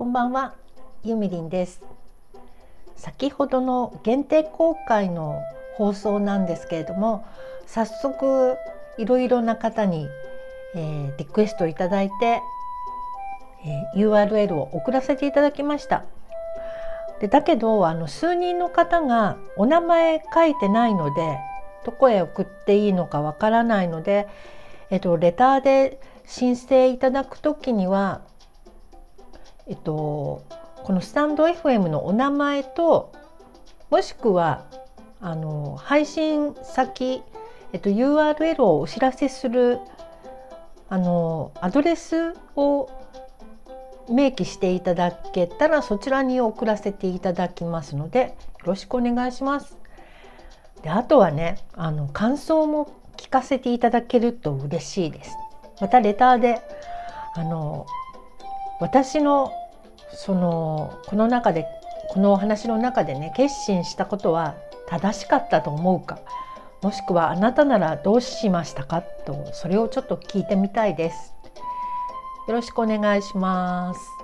こんばんは、ゆみりんです。先ほどの限定公開の放送なんですけれども、早速いろいろな方に、えー、リクエストいただいて、えー、URL を送らせていただきました。でだけどあの数人の方がお名前書いてないのでどこへ送っていいのかわからないので、えっと、レターで申請いただくときには、えっと、このスタンド FM のお名前ともしくはあの配信先、えっと、URL をお知らせするあのアドレスを明記していただけたらそちらに送らせていただきますのでよろしくお願いします。であとはねあの感想も聞かせていただけると嬉しいです。またレターであの私のそのこの中でこのお話の中でね決心したことは正しかったと思うかもしくはあなたならどうしましたかとそれをちょっと聞いてみたいです。よろしくお願いします。